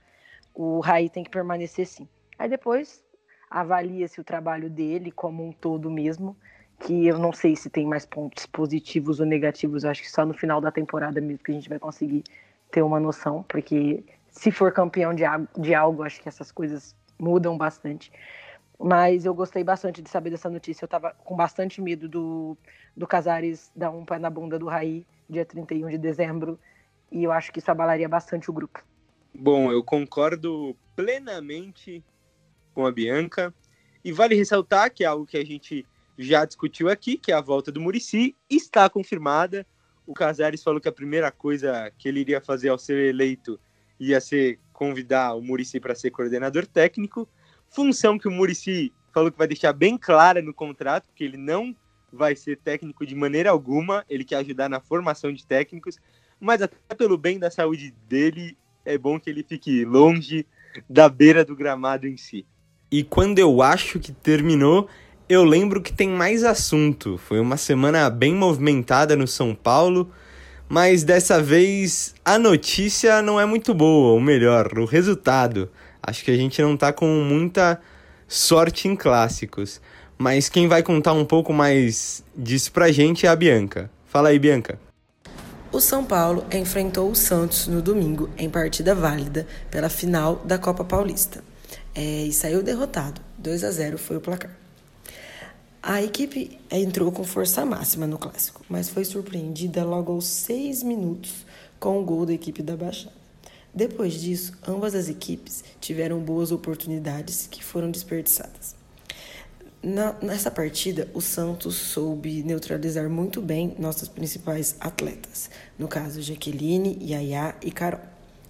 o Raí tem que permanecer sim. Aí depois avalia-se o trabalho dele como um todo mesmo que eu não sei se tem mais pontos positivos ou negativos, eu acho que só no final da temporada mesmo que a gente vai conseguir ter uma noção, porque se for campeão de, de algo, acho que essas coisas mudam bastante. Mas eu gostei bastante de saber dessa notícia. Eu tava com bastante medo do, do Casares dar um pé na bunda do Raí, dia 31 de dezembro, e eu acho que isso abalaria bastante o grupo. Bom, eu concordo plenamente com a Bianca. E vale ressaltar que é algo que a gente já discutiu aqui, que é a volta do Murici, está confirmada. O Casares falou que a primeira coisa que ele iria fazer ao ser eleito ia ser convidar o Murici para ser coordenador técnico, função que o Murici falou que vai deixar bem clara no contrato, que ele não vai ser técnico de maneira alguma, ele quer ajudar na formação de técnicos, mas até pelo bem da saúde dele, é bom que ele fique longe da beira do gramado em si. E quando eu acho que terminou, eu lembro que tem mais assunto. Foi uma semana bem movimentada no São Paulo, mas dessa vez a notícia não é muito boa, ou melhor, o resultado. Acho que a gente não tá com muita sorte em clássicos. Mas quem vai contar um pouco mais disso pra gente é a Bianca. Fala aí, Bianca. O São Paulo enfrentou o Santos no domingo em partida válida pela final da Copa Paulista. É, e saiu derrotado. 2 a 0 foi o placar. A equipe entrou com força máxima no clássico, mas foi surpreendida logo aos seis minutos com o gol da equipe da Baixada. Depois disso, ambas as equipes tiveram boas oportunidades que foram desperdiçadas. Na, nessa partida, o Santos soube neutralizar muito bem nossas principais atletas, no caso Jaqueline, Yaya e Carol.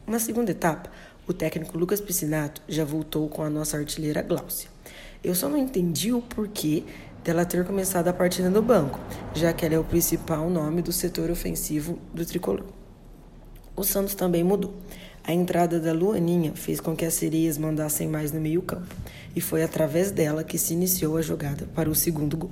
Na segunda etapa, o técnico Lucas Piscinato já voltou com a nossa artilheira Gláucia. Eu só não entendi o porquê dela ter começado a partida no banco, já que ela é o principal nome do setor ofensivo do tricolor. O Santos também mudou. A entrada da Luaninha fez com que as sereias mandassem mais no meio-campo, e foi através dela que se iniciou a jogada para o segundo gol.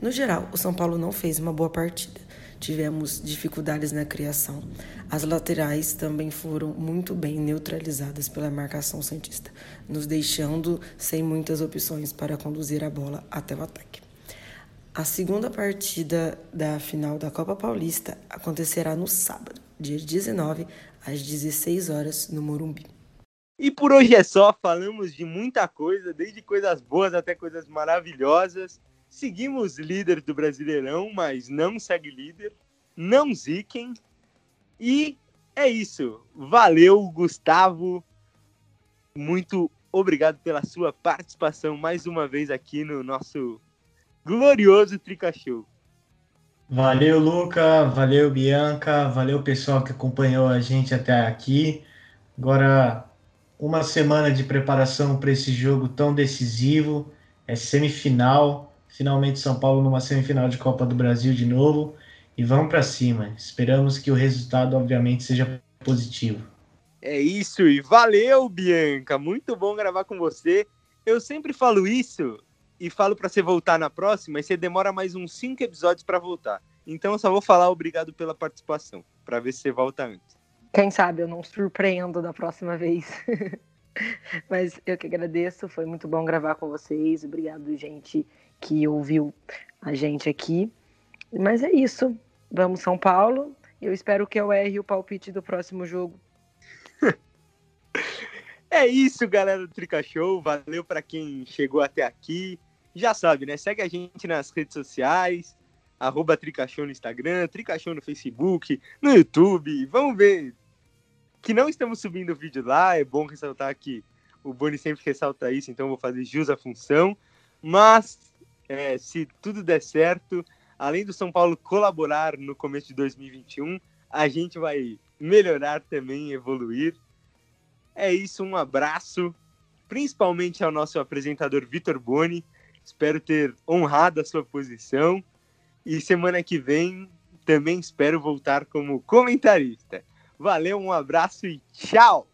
No geral, o São Paulo não fez uma boa partida. Tivemos dificuldades na criação. As laterais também foram muito bem neutralizadas pela marcação santista, nos deixando sem muitas opções para conduzir a bola até o ataque. A segunda partida da final da Copa Paulista acontecerá no sábado, dia 19, às 16 horas, no Morumbi. E por hoje é só, falamos de muita coisa, desde coisas boas até coisas maravilhosas. Seguimos líder do Brasileirão, mas não segue líder. Não ziquem. E é isso. Valeu, Gustavo. Muito obrigado pela sua participação mais uma vez aqui no nosso glorioso Trica Show. Valeu, Luca. Valeu, Bianca. Valeu, pessoal que acompanhou a gente até aqui. Agora, uma semana de preparação para esse jogo tão decisivo. É semifinal finalmente São Paulo numa semifinal de Copa do Brasil de novo e vamos para cima. Esperamos que o resultado, obviamente, seja positivo. É isso, e valeu, Bianca. Muito bom gravar com você. Eu sempre falo isso e falo para você voltar na próxima, e você demora mais uns cinco episódios para voltar. Então eu só vou falar obrigado pela participação, para ver se você volta antes. Quem sabe eu não surpreendo da próxima vez. *laughs* Mas eu que agradeço, foi muito bom gravar com vocês. Obrigado, gente que ouviu a gente aqui. Mas é isso. Vamos São Paulo. Eu espero que eu erre o palpite do próximo jogo. *laughs* é isso, galera do Trica Show. Valeu para quem chegou até aqui. Já sabe, né? Segue a gente nas redes sociais. arroba Tricachou no Instagram, Tricachou no Facebook, no YouTube. Vamos ver que não estamos subindo vídeo lá, é bom ressaltar que o Boni sempre ressalta isso, então vou fazer jus à função. Mas, é, se tudo der certo, além do São Paulo colaborar no começo de 2021, a gente vai melhorar também, evoluir. É isso, um abraço, principalmente ao nosso apresentador Vitor Boni. Espero ter honrado a sua posição. E semana que vem também espero voltar como comentarista. Valeu, um abraço e tchau!